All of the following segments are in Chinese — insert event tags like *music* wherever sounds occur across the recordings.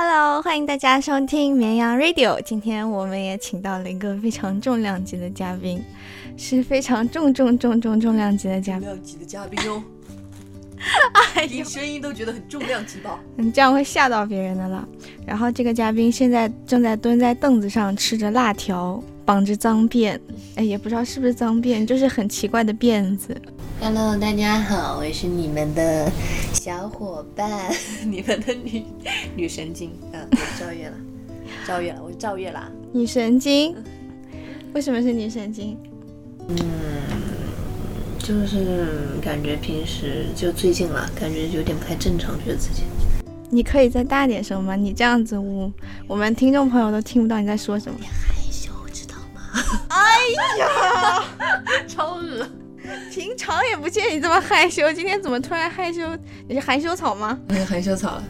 Hello，欢迎大家收听绵羊 Radio。今天我们也请到了一个非常重量级的嘉宾，是非常重重重重重量级的嘉宾。重量级的嘉宾哦，听声音都觉得很重量级吧？你，这样会吓到别人的了。然后这个嘉宾现在正在蹲在凳子上吃着辣条，绑着脏辫，哎，也不知道是不是脏辫，就是很奇怪的辫子。Hello，大家好，我是你们的小伙伴，*laughs* 你们的女女神经，嗯、对赵月了，*laughs* 赵月了，我是赵月啦。女神经？为什么是女神经？嗯就是感觉平时就最近了，感觉有点不太正常，觉得自己。你可以再大点声吗？你这样子，我我们听众朋友都听不到你在说什么。你害羞，知道吗？哎呀，*laughs* 超恶。*laughs* 平常也不见你这么害羞，今天怎么突然害羞？你是含羞草吗？那是含羞草了，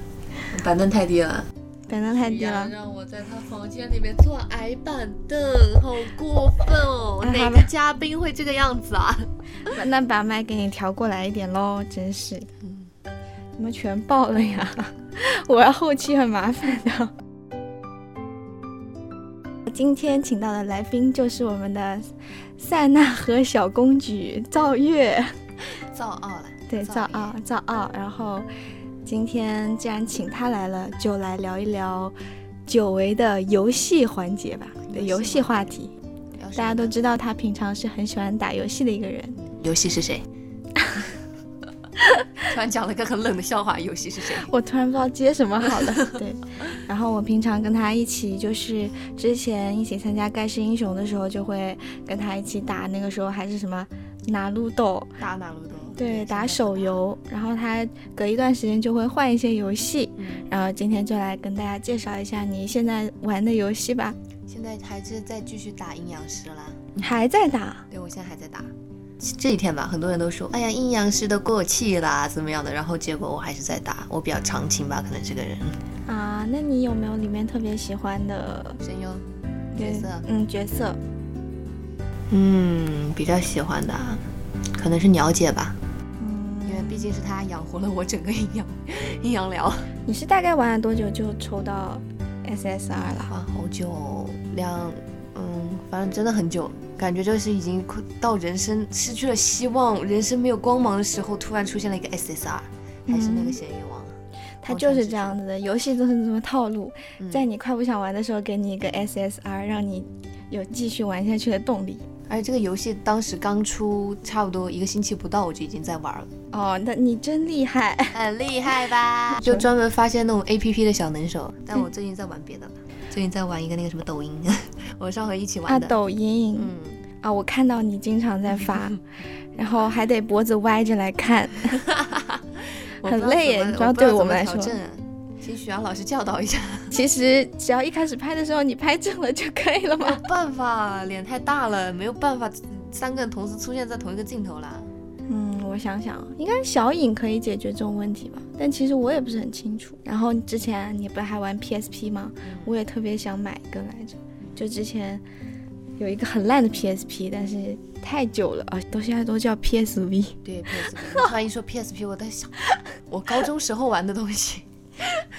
板凳太低了。板凳太低了。让我在他房间里面坐矮板凳，好过分哦！哪个嘉宾会这个样子啊？*laughs* 那把麦给你调过来一点喽，真是，怎么全爆了呀？*laughs* 我要后期很麻烦的。今天请到的来宾就是我们的塞纳河小公举赵月，赵傲了，对，赵傲，赵傲。然后今天既然请他来了，就来聊一聊久违的游戏环节吧，对，游戏话题。大家都知道他平常是很喜欢打游戏的一个人。游戏是谁？*laughs* 突然讲了个很冷的笑话，游戏是谁？*laughs* 我突然不知道接什么好了。*laughs* 对，然后我平常跟他一起，就是之前一起参加盖世英雄的时候，就会跟他一起打。那个时候还是什么拿路豆，打拿路斗对，打手。游。然后他隔一段时间就会换一些游戏。嗯，然后今天就来跟大家介绍一下你现在玩的游戏吧。现在还是在继续打阴阳师啦。还在打？对，我现在还在打。这几天吧，很多人都说，哎呀，阴阳师都过气啦，怎么样的？然后结果我还是在打，我比较长情吧，可能这个人。啊，那你有没有里面特别喜欢的声优角色，嗯，角色。嗯，比较喜欢的啊，可能是鸟姐吧，嗯，因为毕竟是她养活了我整个阴阳阴阳寮。你是大概玩了多久就抽到 SSR 了？啊，好久，两，嗯，反正真的很久，感觉就是已经快到人生失去了希望，人生没有光芒的时候，突然出现了一个 SSR，还是那个咸鱼王。它就是这样子的，游戏都是这么套路，嗯在你快不想玩的时候，给你一个 SSR，让你有继续玩下去的动力。而且这个游戏当时刚出，差不多一个星期不到，我就已经在玩了，哦，那你真厉害！很厉害吧？*laughs* 就专门发现那种 A P P 的小能手。但我最近在玩别的了，最近在玩一个那个什么抖音，*laughs* 我上回一起啊，玩的。抖音、嗯，啊，我看到你经常在发，*laughs* 然后还得脖子歪着来看。*laughs* 很累耶怎么你知道对我们来说请许阳老师教导一下。其实只要一开始拍的时候你拍正了就可以了嘛没有。办法，脸太大了，没有办法，三个人同时出现在同一个镜头啦。嗯，我想想，应该小影可以解决这种问题吧？但其实我也不是很清楚。然后之前你不是还玩 PSP 吗？我也特别想买一个来着，就之前有一个很烂的 PSP，但是太久了啊，都现在都叫 PSV。对 PSP，你突然一说 PSP，我在想，我高中时候玩的东西。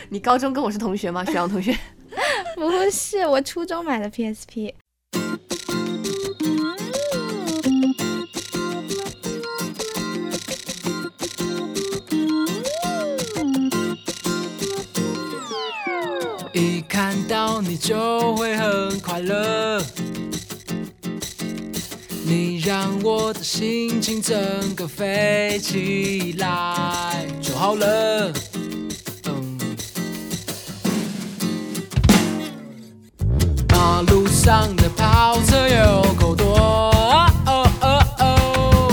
你高中跟我是同学吗？徐阳同学？*laughs* 不是，我初中买的 PSP。就会很快乐，你让我的心情整个飞起来就好了。嗯，马路上的跑车有够多，哦哦哦，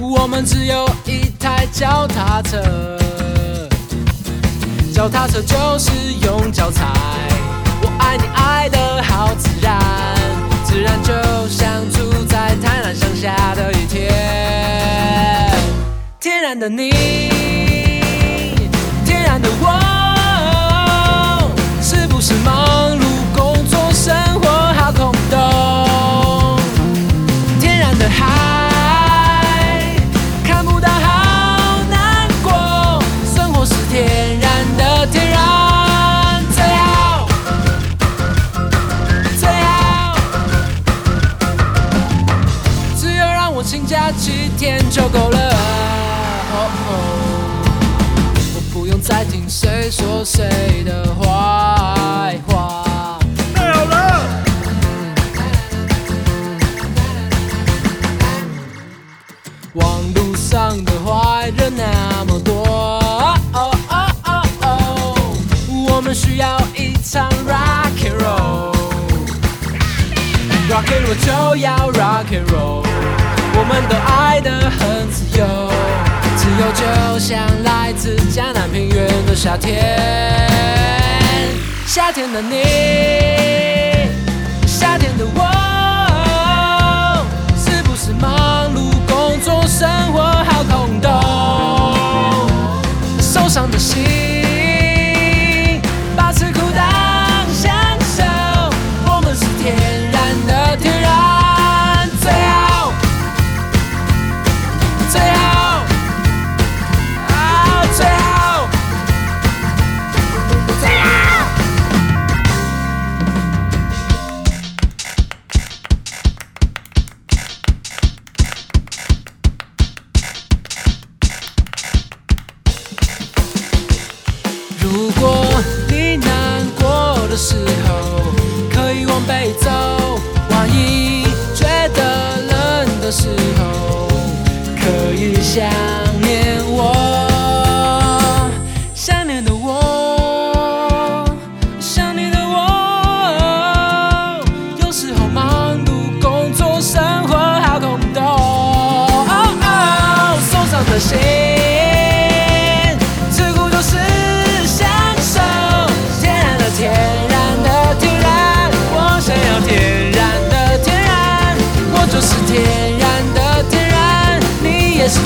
我们只有一台脚踏车。脚踏车就是用脚踩，爱的好自然，自然就像住在贪婪乡下的一天，天然的你，我就要 rock and roll，我们都爱得很自由，自由就像来自江南平原的夏天，夏天的你，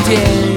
你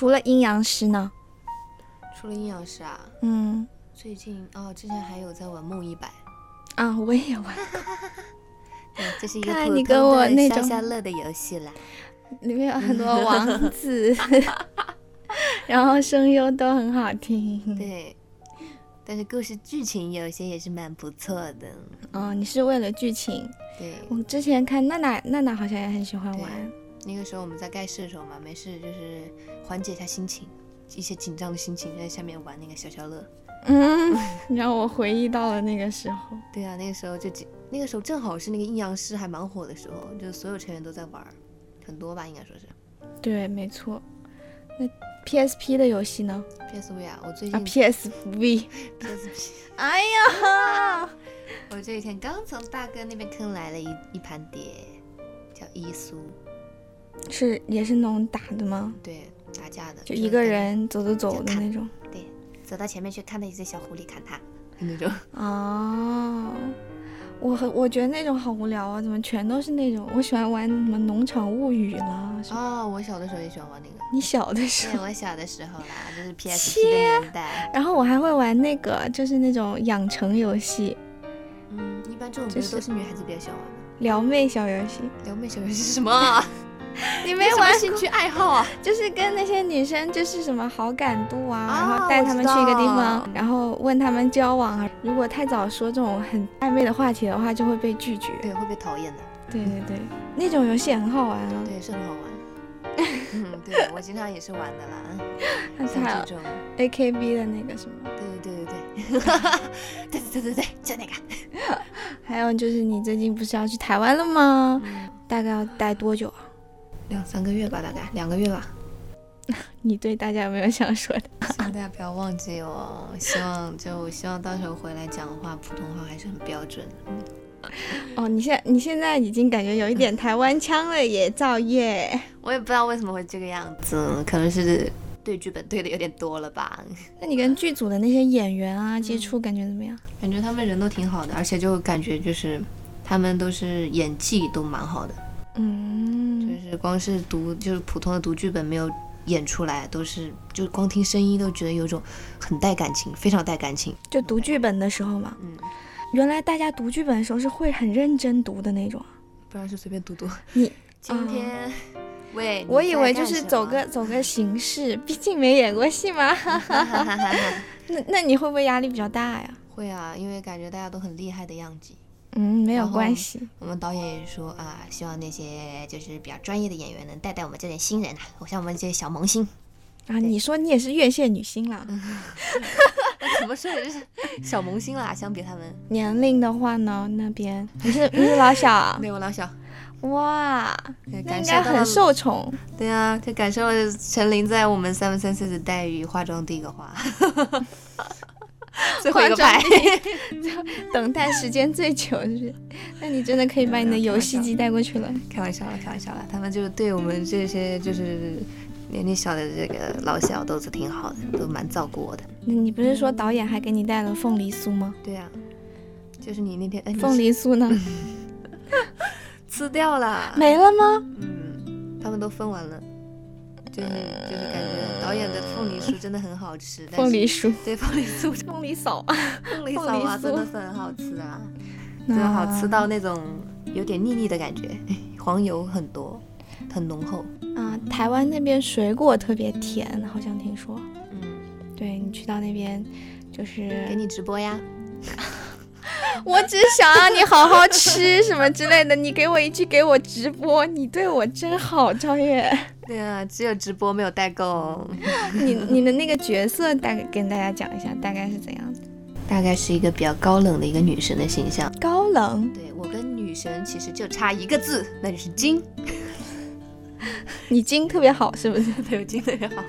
除了阴阳师呢？除了阴阳师啊，嗯最近哦，之前还有在玩梦一百，啊，我也玩，对，这是一个你跟我通的消那种消乐的游戏啦。里面有很多 *laughs* 王子，*laughs* 然后声优都很好听。对，但是故事剧情有些也是蛮不错的。哦，你是为了剧情？对，我之前看娜娜，娜娜好像也很喜欢玩。那个时候我们在盖世的时候嘛，没事就是缓解一下心情，一些紧张的心情，在下面玩那个消消乐。嗯，*laughs* 让我回忆到了那个时候。对啊，那个时候就几那个时候正好是那个阴阳师还蛮火的时候，就是所有成员都在玩儿，很多吧，应该说是。对，没错。那 PSP 的游戏呢？PSV 啊，我最近啊近、，*laughs* PSV。PSP，哎呀，我这几天刚从大哥那边坑来了一一盘碟，叫伊苏，是也是那种打的吗？对，打架的，就一个人走走走的那种。对，走到前面去看到一只小狐狸砍他那种。哦，我很我觉得那种好无聊啊，怎么全都是那种？我喜欢玩什么《农场物语》啦。哦，我小的时候也喜欢玩那个。你小的时对，候，我小的时候啦，就是 PSP 的年代。然后我还会玩那个，就是那种养成游戏，嗯，一般这种不就是是都是女孩子比较喜欢玩的。撩妹小游戏。撩妹小游戏是什么啊？*laughs* 你没玩兴趣爱好啊？就是跟那些女生就是什么好感度啊，啊然后带她们去一个地方，然后问她们交往啊。如果太早说这种很暧昧的话题的话，就会被拒绝。对，会被讨厌的。对对对，那种游戏很好玩啊。对，是很好玩。*laughs* 嗯，对，我经常也是玩的啦。像这种，AKB 的那个什么，对对对对对，对 *laughs* 对对对对，就那个。还有就是你最近不是要去台湾了吗？嗯，大概要待多久啊？两三个月吧，大概两个月吧。*laughs* 你对大家有没有想说的？希望大家不要忘记哦。希望就希望到时候回来讲话，普通话还是很标准的。*laughs* 哦，你现你现在已经感觉有一点台湾腔了耶，造业。我也不知道为什么会这个样子，可能是对剧本对的有点多了吧。那你跟剧组的那些演员啊接触感觉怎么样？感觉他们人都挺好的，而且就感觉就是他们都是演技都蛮好的，嗯，就是光是读就是普通的读剧本没有演出来，都是就光听声音都觉得有种很带感情，非常带感情。就读剧本的时候嘛，嗯，原来大家读剧本的时候是会很认真读的那种。不然就随便读读。你今天，喂，我以为就是走个走个形式，毕竟没演过戏嘛。*laughs* 那那你会不会压力比较大呀？会啊，因为感觉大家都很厉害的样子。嗯，没有关系。我们导演也说啊，希望那些就是比较专业的演员能带带我们这点新人啊，我像我们这些小萌新。啊，你说你也是院线女星啦。*laughs* 怎么说也是小萌新啦，相比他们。年龄的话呢，那边你是你是老小啊？*laughs* 对我老小，哇，对那应该很感受宠。对啊，就感受了陈琳在我们三分三岁的待遇，化妆第一个化，*laughs* *laughs* 最后一个化拍妆。*laughs* 等待时间最久，是不是？那你真的可以把你的游戏机带过去了。开玩笑了，开玩笑了，他们就是对我们这些就是年龄小的这个老小都是挺好的，都蛮照顾我的。那你不是说导演还给你带了凤梨酥吗？对啊，就是你那天哎，凤梨酥呢？*laughs* 吃掉了，没了吗？嗯，他们都分完了。就是就是感觉导演的凤梨酥真的很好吃，但是凤梨酥，*laughs* 对凤梨酥，凤梨嫂，凤梨凤嫂啊，真的是很好吃啊，真的好吃到那种有点腻腻的感觉，黄油很多，很浓厚。啊！台湾那边水果特别甜，好像听说。嗯，对你去到那边，就是给你直播呀。*laughs* 我只想让你好好吃什么之类的。你给我一句，给我直播，你对我真好，赵月。对啊，只有直播没有代购。*laughs* 你你的那个角色大概跟大家讲一下，大概是怎样的？大概是一个比较高冷的一个女神的形象。高冷，对我跟女神其实就差一个字，那就是精。你精特别好，是不是？*laughs* 对我精特别好，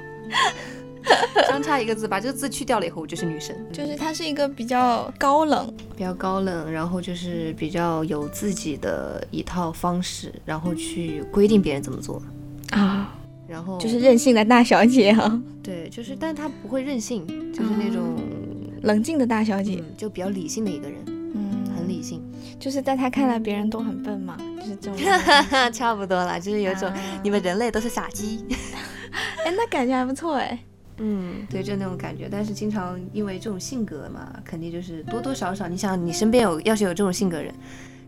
相差一个字，把这个字去掉了以后，我就是女神。就是她是一个比较高冷，比较高冷，然后就是比较有自己的一套方式，然后去规定别人怎么做。啊，然后就是任性的大小姐啊，对，就是，但她不会任性，就是那种、冷静的大小姐。嗯，就比较理性的一个人，嗯，很理性。就是在她看来，别人都很笨嘛，就是这种。*laughs* 差不多啦，就是有一种、啊你们人类都是傻鸡。*laughs* 哎，那感觉还不错哎。嗯，对，就那种感觉。但是经常因为这种性格嘛，肯定就是多多少少，你想你身边有要是有这种性格人，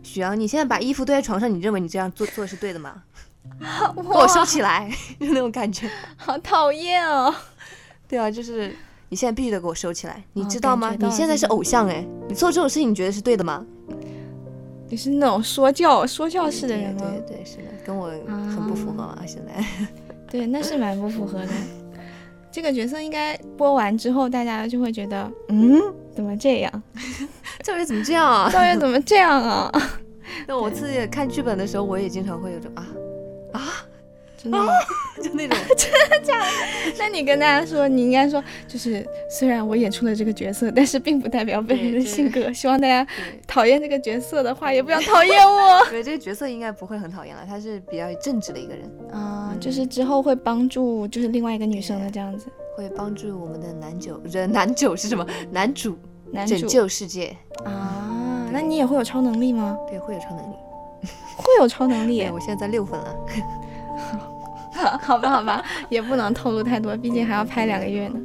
许阳，你现在把衣服堆在床上，你认为你这样做做是对的吗？*laughs* 给我收起来，就那种感觉。*laughs* 好讨厌哦。对啊，就是你现在必须得给我收起来，你哦知道吗？你现在是偶像哎，你做这种事情你觉得是对的吗？你是那种说教说教式的人吗？对对是的，跟我很不符合啊，现在。对，那是蛮不符合的。这个角色应该播完之后，大家就会觉得，*laughs* 嗯，怎么这样？赵月怎么这样啊？赵月怎么这样啊？那我自己看剧本的时候，我也经常会有种啊啊，真的吗？*laughs* 就那种 *laughs* 真的假的那你跟大家说，你应该说，就是虽然我演出了这个角色，但是并不代表本人的性格。希望大家讨厌这个角色的话，也不要讨厌我。对，这个角色应该不会很讨厌了，他是比较正直的一个人，啊，就是之后会帮助，就是另外一个女生的这样子。会帮助我们的男九，人男九是什么？男主男主拯救世界，啊，那你也会有超能力吗？对，会有超能力。*laughs* 会有超能力，？我现在在六分了。*laughs* 好吧，好吧，也不能透露太多，毕竟还要拍两个月呢。嗯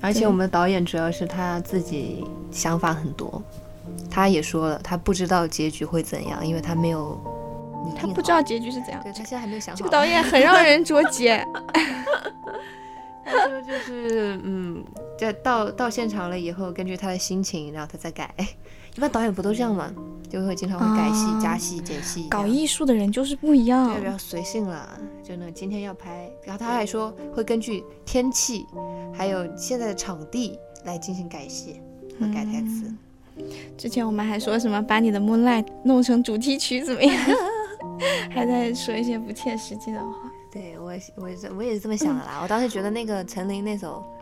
而且我们导演主要是他自己想法很多，他也说了，他不知道结局会怎样，因为他没有他不知道结局是怎样。对他现在还没有想好。这个导演很让人着急。*laughs* 他说就是嗯，在到到现场了以后，根据他的心情，然后他再改。一般导演不都这样吗？就会经常会改戏、啊加戏、减戏，搞艺术的人就是不一样对，比较随性啦。就那今天要拍，然后他还说会根据天气，还有现在的场地来进行改戏和改台词。之前我们还说什么把你的 Moonlight 弄成主题曲怎么样？*laughs* 还在说一些不切实际的话。对我也是，我我也是这么想的啦。我当时觉得那个陈琳那首对，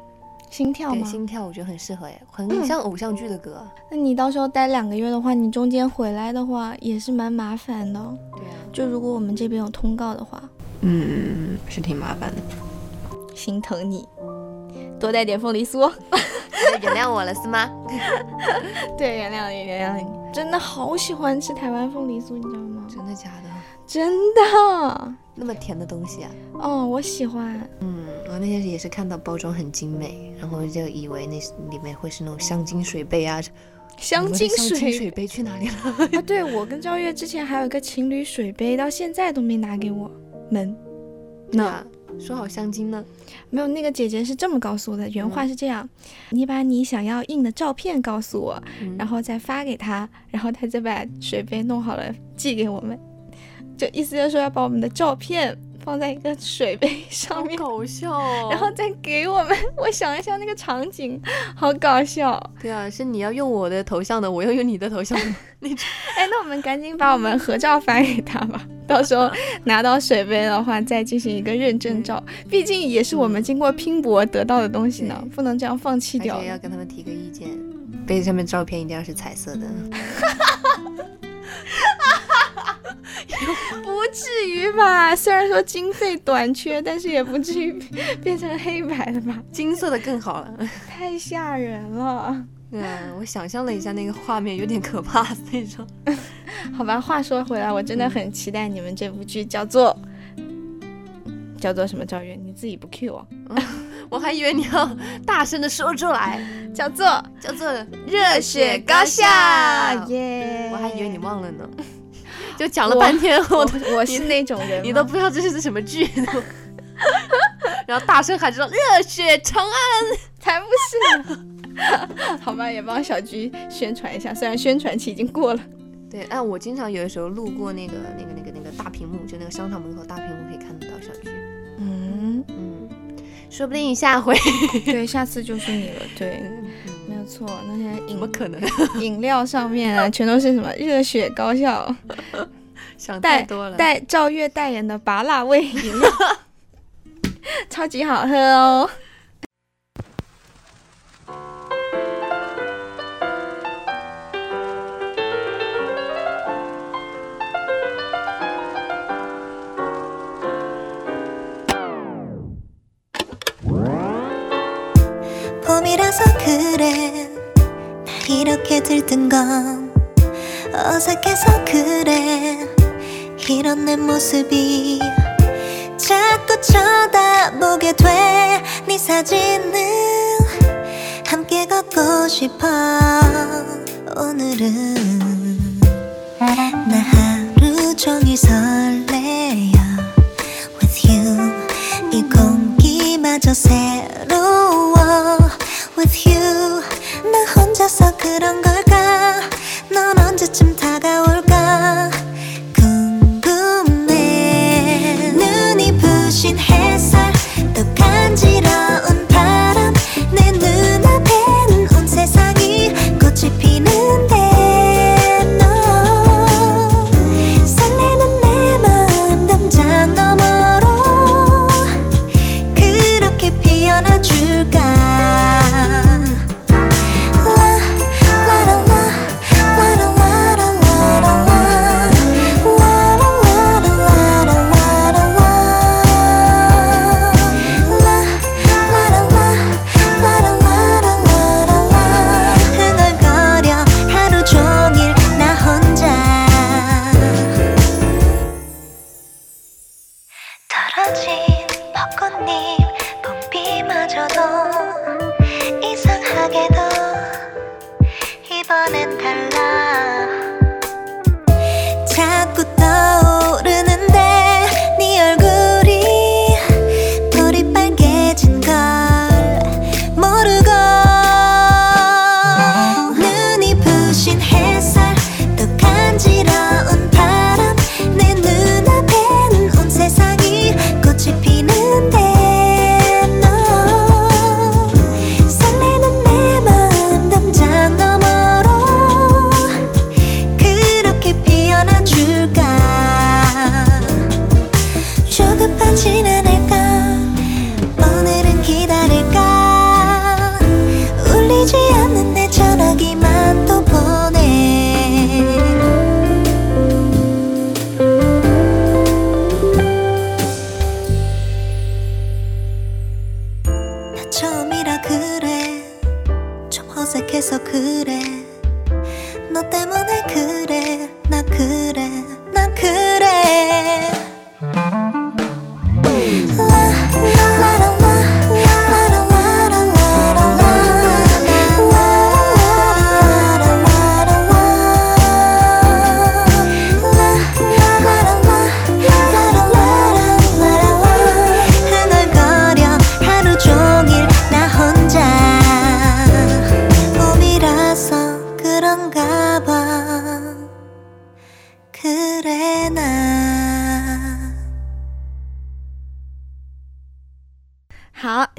心跳吗？心跳我觉得很适合哎，很嗯像偶像剧的歌。那你到时候待两个月的话，你中间回来的话也是蛮麻烦的。对啊，就如果我们这边有通告的话，嗯，是挺麻烦的。心疼你，多带点凤梨酥。原谅我了是吗？*laughs* 对，原谅你，原谅你。真的好喜欢吃台湾凤梨酥，你知道吗？真的假的？真的。那么甜的东西啊？哦，我喜欢。嗯，我那天也是看到包装很精美，然后就以为那里面会是那种香精水杯啊。香精水水杯去哪里了？啊，对我跟赵月之前还有一个情侣水杯，到现在都没拿给我们。那啊，说好香精呢？没有，那个姐姐是这么告诉我的，原话是这样：你把你想要印的照片告诉我，嗯然后再发给她，然后她再把水杯弄好了寄给我们。就意思就是说要把我们的照片放在一个水杯上面，搞笑哦 *laughs* 然后再给我们。我想一下那个场景，好搞笑。对啊，是你要用我的头像的，我要用你的头像的 *laughs* 那种。哎，那我们赶紧把我们合照发给他吧，到时候拿到水杯的话，再进行一个认证照。毕竟也是我们经过拼搏得到的东西呢，不能这样放弃掉且。要跟他们提个意见，杯子上面照片一定要是彩色的。*laughs* *laughs* 不至于吧？虽然说经费短缺，但是也不至于变成黑白的吧？*laughs* 金色的更好了。*laughs* 太吓人了。嗯，我想象了一下那个画面，有点可怕那种。好吧，话说回来，我真的很期待你们这部剧，叫做叫做什么？赵月，你自己不 Q 我，我还以为你要大声的说出来，叫做叫做《热血高校耶！我还以为你忘了呢，就讲了半天，我我我是那种人吗，你都不知道这是什么剧，*laughs* 然后大声喊着“热血长安 *laughs* 才不是呢。*laughs* 好吧，也帮小菊宣传一下，虽然宣传期已经过了。”。对，哎，我经常有的时候路过那个那个那个那个大屏幕，就那个商场门口大屏幕可以看得到小鞠。嗯，嗯，说不定下回对，下次就是你了。对，错，那些怎么饮可能？*laughs* 饮料上面啊，全都是什么热血高校 *laughs* 想带太多了。带赵月代言的拔辣味饮料，*laughs* 超级好喝哦。 그래. 날 이렇게 들뜬 건 어색해서 그래. 이런 내 모습이 자꾸 쳐다보게 돼. 네 사진을 함께 걷고 싶어. 오늘은 나 하루 종일 설레요 with you. 이 공기마저 새로워 with you 나 혼자서 그런 걸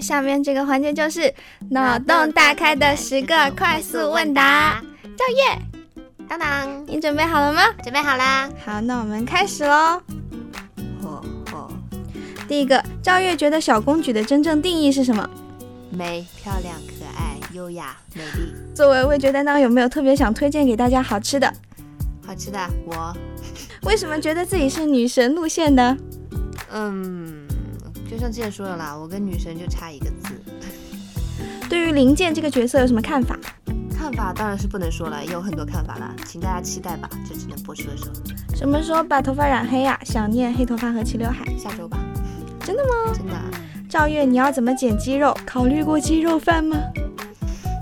下面这个环节就是脑洞大开的十个快速问答。赵月，当当，你准备好了吗？准备好啦！好，那我们开始喽。哦哦，第一个，赵月觉得小公举的真正定义是什么？美、漂亮、可爱、优雅、美丽。作为味觉担当，有没有特别想推荐给大家好吃的？好吃的，我，为什么觉得自己是女神路线的？嗯，就像之前说的啦，我跟女神就差一个字。*laughs* 对于林健这个角色有什么看法？看法当然是不能说了，也有很多看法啦，请大家期待吧，这只能播出的时候，什么时候把头发染黑呀、想念黑头发和齐刘海。下周吧。真的吗？真的，赵月，你要怎么减肌肉？考虑过鸡肉饭吗？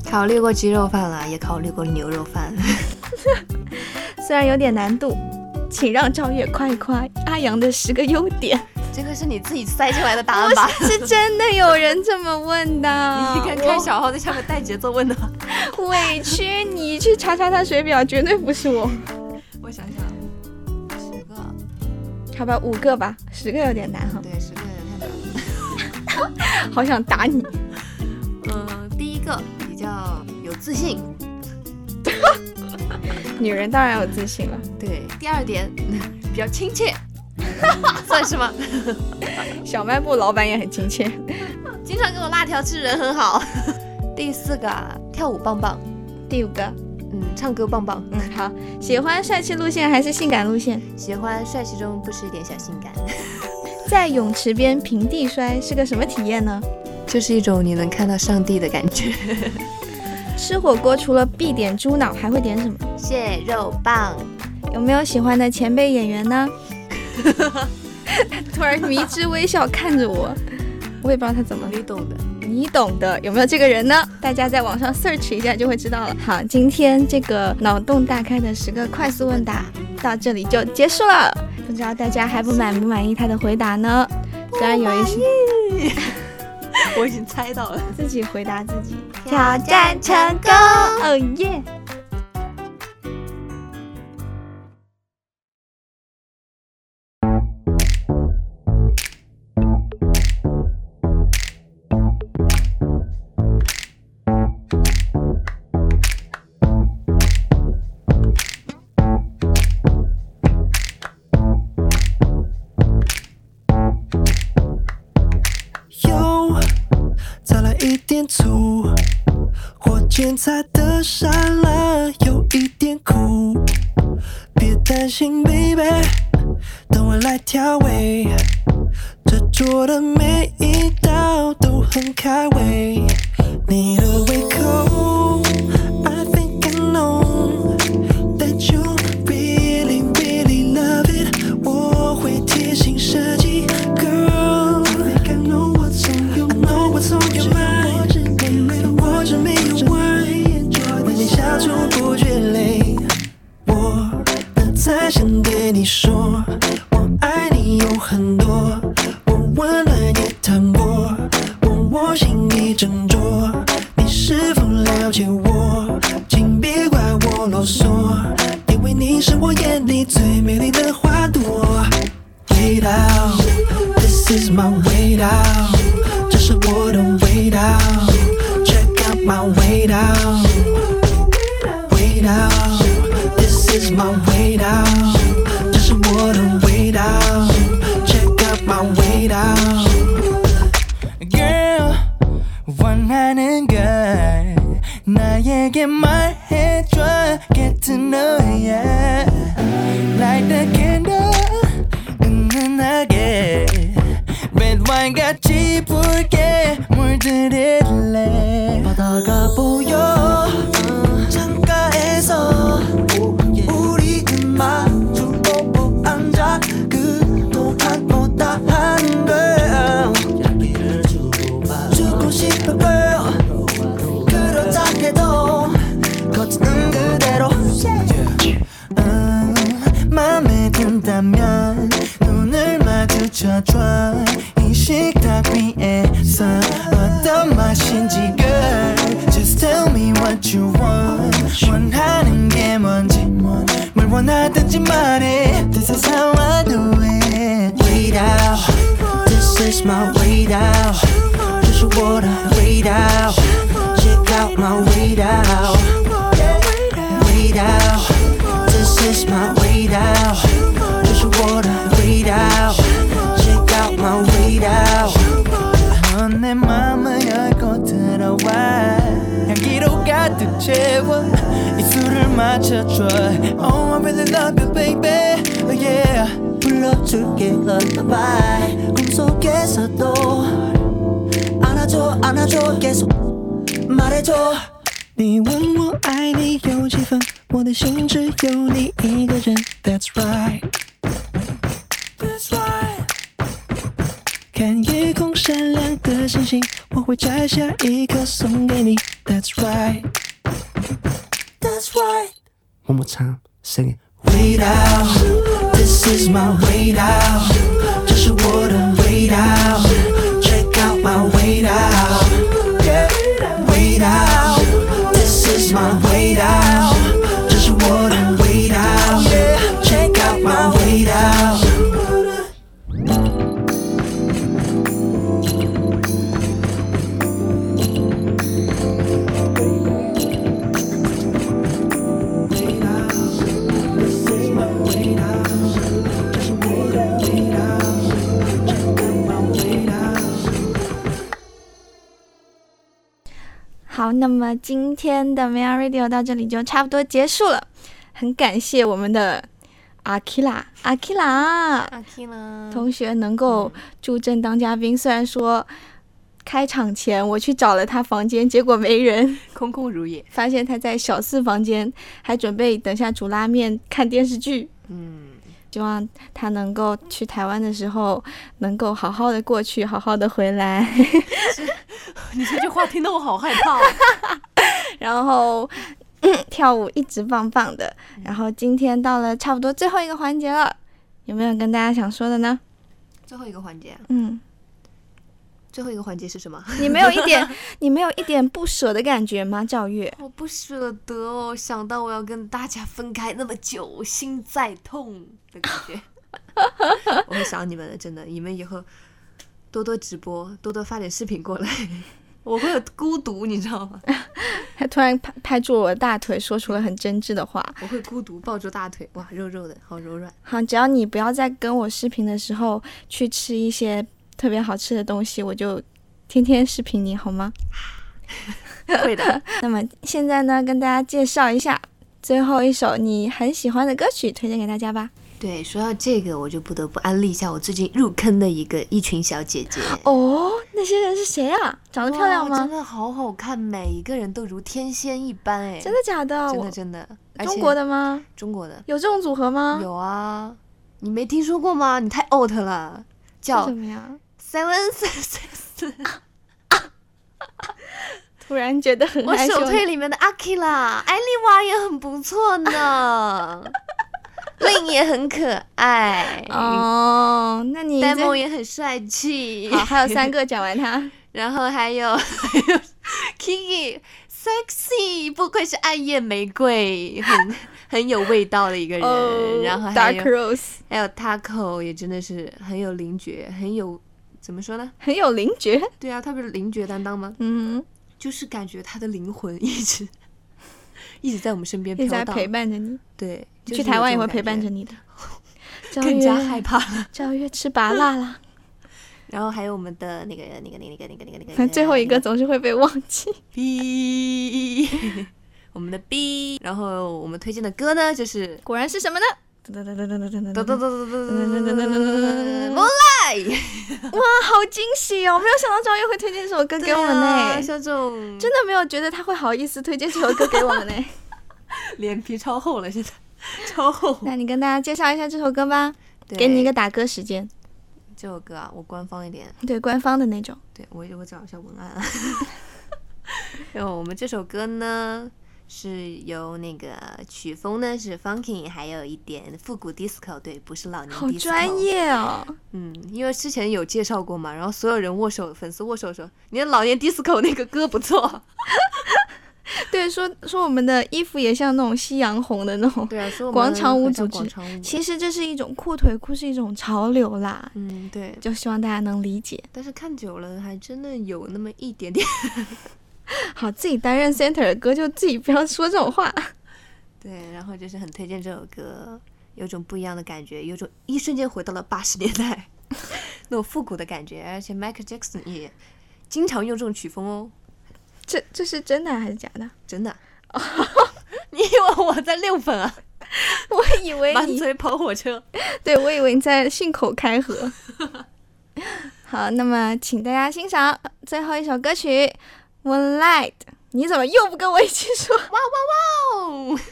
考虑过鸡肉饭了，也考虑过牛肉饭。*laughs* 虽然有点难度，请让赵月夸一夸阿阳的十个优点。这个是你自己塞进来的答案吧？是真的有人这么问的。你看看小号在下面带节奏问的。委屈你去查查他水表，绝对不是我。我想想，十个，好吧，五个吧，十个有点难哈。对，十个人太难了。*laughs* *laughs* 好想打你。嗯，第一个比较有自信，*laughs* 女人当然有自信了。对。第二点 *laughs* 比较亲切，*laughs* 算是吗？小卖部老板也很亲切。经常给我辣条吃，人很好。第四个啊，跳舞棒棒，第五个，嗯，唱歌棒棒，嗯，好，喜欢帅气路线还是性感路线？喜欢帅气中不失一点小性感，在泳池边平地摔是个什么体验呢？就是一种你能看到上帝的感觉。吃火锅除了必点猪脑，还会点什么？蟹肉棒，有没有喜欢的前辈演员呢？*laughs* 突然迷之微笑看着我，我也不知道他怎么。你懂的。你懂的，有没有这个人呢？大家在网上 search 一下就会知道了。好，今天这个脑洞大开的十个快速问答到这里就结束了。不知道大家还不满不满意他的回答呢？虽然有一些，*laughs* 我已经猜到了。自己回答自己，挑战成功，哦耶！精彩的沙拉有一点苦，别担心，baby，等我来调味。这桌的每一道都很开胃，That's right, that's right。看夜空闪亮的星星，我会摘下一颗送给你。That's right, that's right。One more time, sing it. Wait out, this is my wait out，这是我的 wait out。Check out my wait out, yeah, wait out。This is my 好，那么今天的 m a y Radio 到这里就差不多结束了，很感谢我们的阿 k 拉阿 k 拉阿 K 啦，同学能够助阵当嘉宾。虽然说开场前我去找了他房间，结果没人，*laughs* 空空如也。发现他在小四房间，还准备等下煮拉面看电视剧。嗯，希望他能够去台湾的时候，能够好好的过去，好好的回来。*laughs* 你这句话听得我好害怕、哦。*laughs* 然后、跳舞一直棒棒的。然后今天到了差不多最后一个环节了，有没有跟大家想说的呢？最后一个环节啊，嗯，最后一个环节是什么？你没有一点，*laughs* 你没有一点不舍的感觉吗？赵月，我不舍得哦，想到我要跟大家分开那么久，心在痛的感觉。我会想你们的，真的，你们以后多多直播，多多发点视频过来。*laughs* 我会有孤独，你知道吗？*laughs* 他突然拍拍住我的大腿，说出了很真挚的话。我会孤独抱住大腿，哇，肉肉的，好柔软。好，只要你不要在跟我视频的时候去吃一些特别好吃的东西，我就天天视频你好吗？*laughs* 会的，那么现在呢，跟大家介绍一下最后一首你很喜欢的歌曲，推荐给大家吧。对，说到这个，我就不得不安利一下我最近入坑的一个一群小姐姐。哦，那些人是谁啊？长得漂亮吗？真的好好看，每一个人都如天仙一般，哎，真的假的？真的真的，中国的吗？中国的有这种组合吗？有啊，你没听说过吗？你太 out 了，叫什么呀？Seven Six。*laughs* 突然觉得很我首。推里面的阿 k 啦，艾丽娃也很不错呢，*laughs* 令也很可爱，*laughs* 哦，那你这 demo 也很帅气。好，还有三个讲完他。*laughs* 然后还有还有 *laughs* Kiki sexy，不愧是暗夜玫瑰，很很有味道的一个人。哦然后还，Dark 有 Rose 还有 Taco 也真的是很有灵觉，很有怎么说呢？很有灵觉。对啊，他不是灵觉担当吗？嗯，就是感觉他的灵魂一直一直在我们身边飘荡，一直在陪伴着你，对，去台湾也会陪伴着你，的。赵 *laughs* 更加月害怕了。*laughs* 赵月吃拔辣了，*laughs* 然后还有我们的那个那个那个那个那个那个那个最后一个总是会被忘记。B，我们的 B，然后我们推荐的歌呢就是果然是什么呢？噔噔噔噔噔噔噔噔噔噔噔噔噔噔。噔噔噔噔哇，好惊喜哦！没有想到赵月会推荐这首歌给我们呢，像这种真的没有觉得他会好意思推荐这首歌给我们呢。*laughs* 脸皮超厚了，现在 *laughs* 超厚。那你跟大家介绍一下这首歌吧，给你一个打歌时间，这首歌啊，我官方一点，对官方的那种。对我我找一下文案啊。*laughs* 然后我们这首歌呢，是由那个曲风呢是 funky，还有一点复古 disco，对，不是老年好。专。业哦！嗯，因为之前有介绍过嘛，然后所有人握手，粉丝握手说你的老年 disco 那个歌不错。*laughs* 对，说说我们的衣服也像那种夕阳红的那种。对啊，说广场舞组织。其实这是一种裤腿裤，是一种潮流啦，嗯，对。就希望大家能理解。但是看久了，还真的有那么一点点。*laughs* 好，自己担任 center 的歌，就自己不要说这种话。*laughs* 对，然后就是很推荐这首歌，有种不一样的感觉，有种一瞬间回到了八十年代 *laughs* 那种复古的感觉，而且 Michael Jackson 也经常用这种曲风哦，这这是真的还是假的？真的。你以为我在六粉啊，我以为你满嘴跑火车。对，我以为你在信口开河。好，那么请大家欣赏最后一首歌曲《Moonlight》。你怎么又不跟我一起说？哇哇哇！*laughs*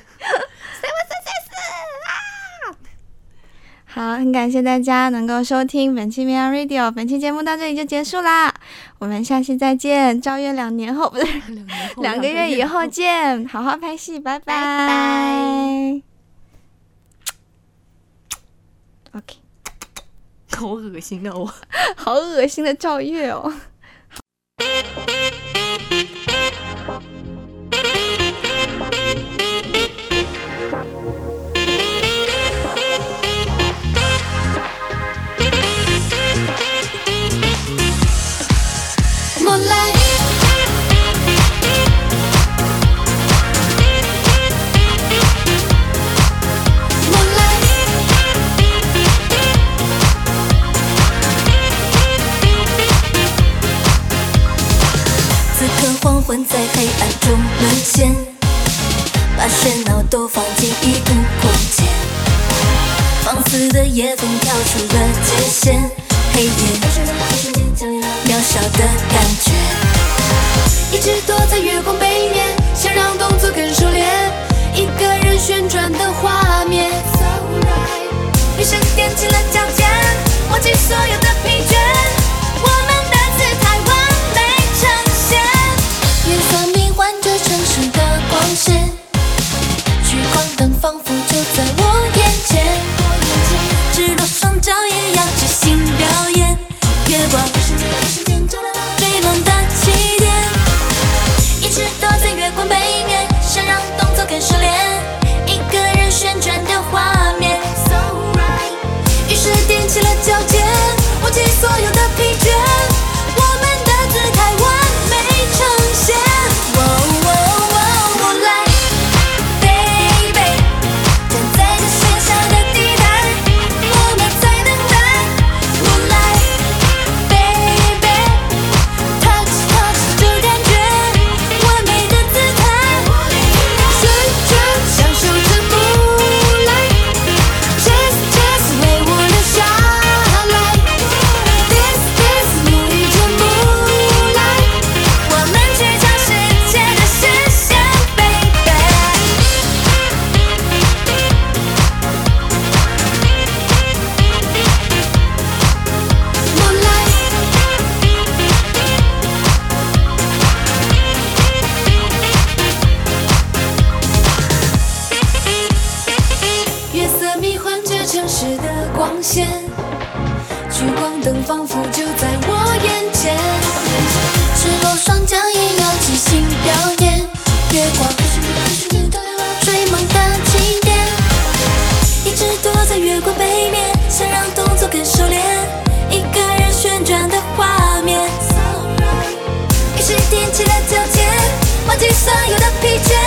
好，很感谢大家能够收听本期 Mia Radio，本期节目到这里就结束啦，我们下期再见，*laughs* 赵月两年后不对，两个月以后见，好好拍戏，拜拜。拜 OK，*laughs* 好恶心啊！我好恶心的赵月哦。刻黄昏在黑暗中沦陷，把喧闹都放进一个空间。放肆的夜风跳出了界限，黑夜渺小的感觉。一直躲在月光背面，想让动作更熟练。一个人旋转的画面，女生踮起了脚尖，忘记所有的疲倦。是，聚光灯仿佛就在我眼前，直到双脚也要踮起了脚尖忘记所有的疲倦。